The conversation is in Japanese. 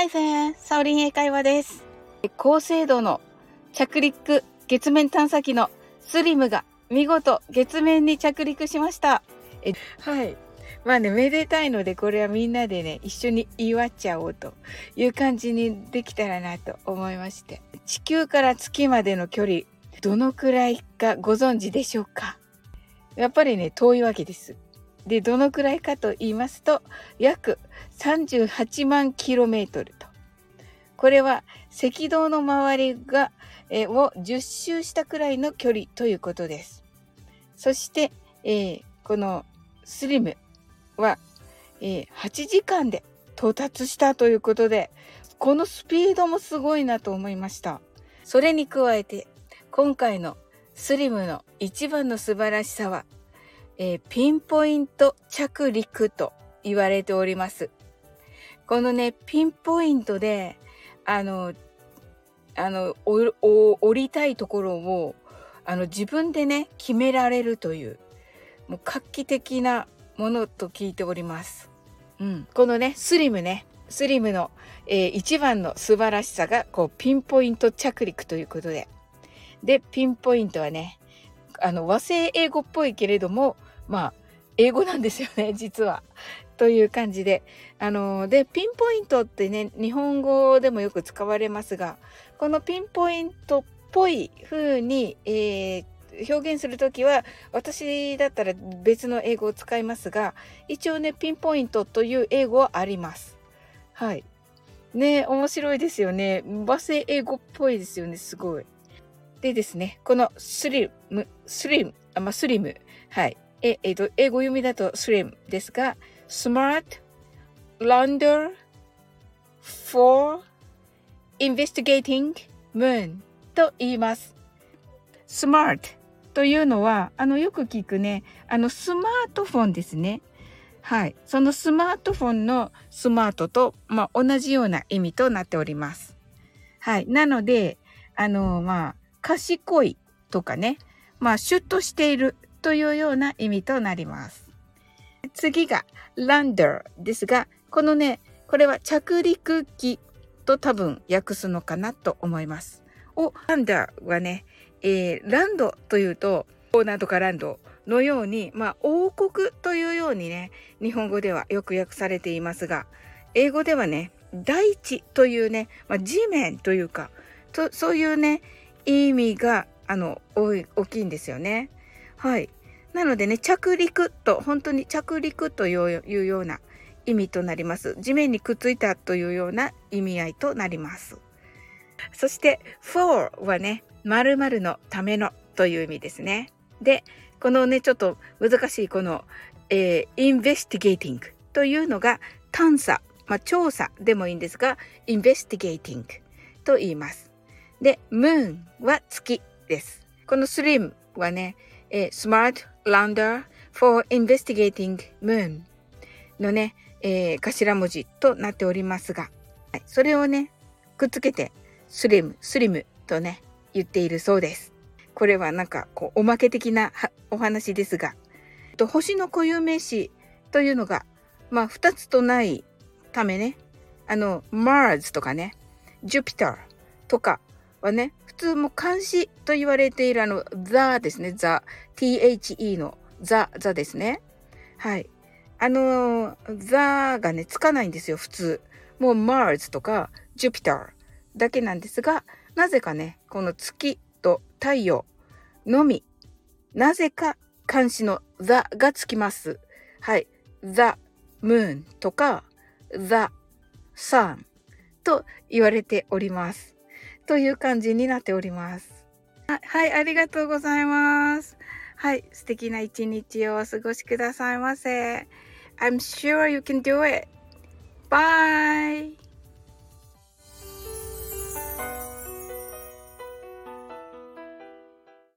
Hi there! サオリン英会話です。高精度の着陸月面探査機のスリムが見事月面に着陸しました。えはい。まあね、めでたいので、これはみんなでね、一緒に祝っちゃおうという感じにできたらなと思いまして。地球から月までの距離、どのくらいかご存知でしょうか？やっぱりね、遠いわけです。で、どのくらいかと言いますと、約38万キロメートルと。これは赤道の周りが、えを10周したくらいの距離ということです。そして、えー、このスリムは、えー、8時間で到達したということで、このスピードもすごいなと思いました。それに加えて、今回のスリムの一番の素晴らしさは、えー、ピンポイント着陸と言われております。このね、ピンポイントで、あの、あの、降りたいところを、あの、自分でね、決められるという、もう画期的なものと聞いております。うん。このね、スリムね、スリムの、えー、一番の素晴らしさが、こう、ピンポイント着陸ということで。で、ピンポイントはね、あの、和製英語っぽいけれども、まあ、英語なんですよね、実は。という感じで。あの、で、ピンポイントってね、日本語でもよく使われますが、このピンポイントっぽい風に、えー、表現するときは、私だったら別の英語を使いますが、一応ね、ピンポイントという英語はあります。はい。ね、面白いですよね。和製英語っぽいですよね、すごい。でですね、このスリム、スリム、あ、まあ、スリム。はい。え、えっ、と、英語読みだとスリムですが、smart, lander, for, investigating, moon と言います。smart というのは、あの、よく聞くね、あの、スマートフォンですね。はい。そのスマートフォンのスマートと、まあ、同じような意味となっております。はい。なので、あの、まあ、賢いとかね、まあ、シュッとしているというような意味となります。次が lander ですが、このね、これは着陸機と多分訳すのかなと思います。お、ランダーはね、えー、ランドというと、オーナーとかランドのように、まあ、王国というようにね、日本語ではよく訳されていますが、英語ではね、大地というね、まあ、地面というか、そういうね、意味が、あの、大きいんですよね。はい。なのでね、着陸と、本当に着陸というような意味となります。地面にくっついたというような意味合いとなります。そして、for はね、〇〇のためのという意味ですね。で、このね、ちょっと難しいこの、えー、investigating というのが探査、まあ、調査でもいいんですが、investigating と言います。で、moon は月です。この slim はね、えー、smart lander for investigating moon のね、えー、頭文字となっておりますが、はい、それをね、くっつけて、スリム、スリムとね、言っているそうです。これはなんか、こう、おまけ的なお話ですが、と星の固有名詞というのが、まあ、二つとないためね、あの、Mars とかね、Jupiter とかはね、普通も漢詞と言われているあの、The ですね、The、THE の The、The ですね。はい。あの、The がね、つかないんですよ、普通。もう Mars とか Jupiter だけなんですが、なぜかね、この月と太陽のみ、なぜか漢詞の the がつきます。はい。the moon とか the sun と言われております。という感じになっております。はい、ありがとうございます。はい、素敵な一日をお過ごしくださいませ。I'm sure you can do it. Bye!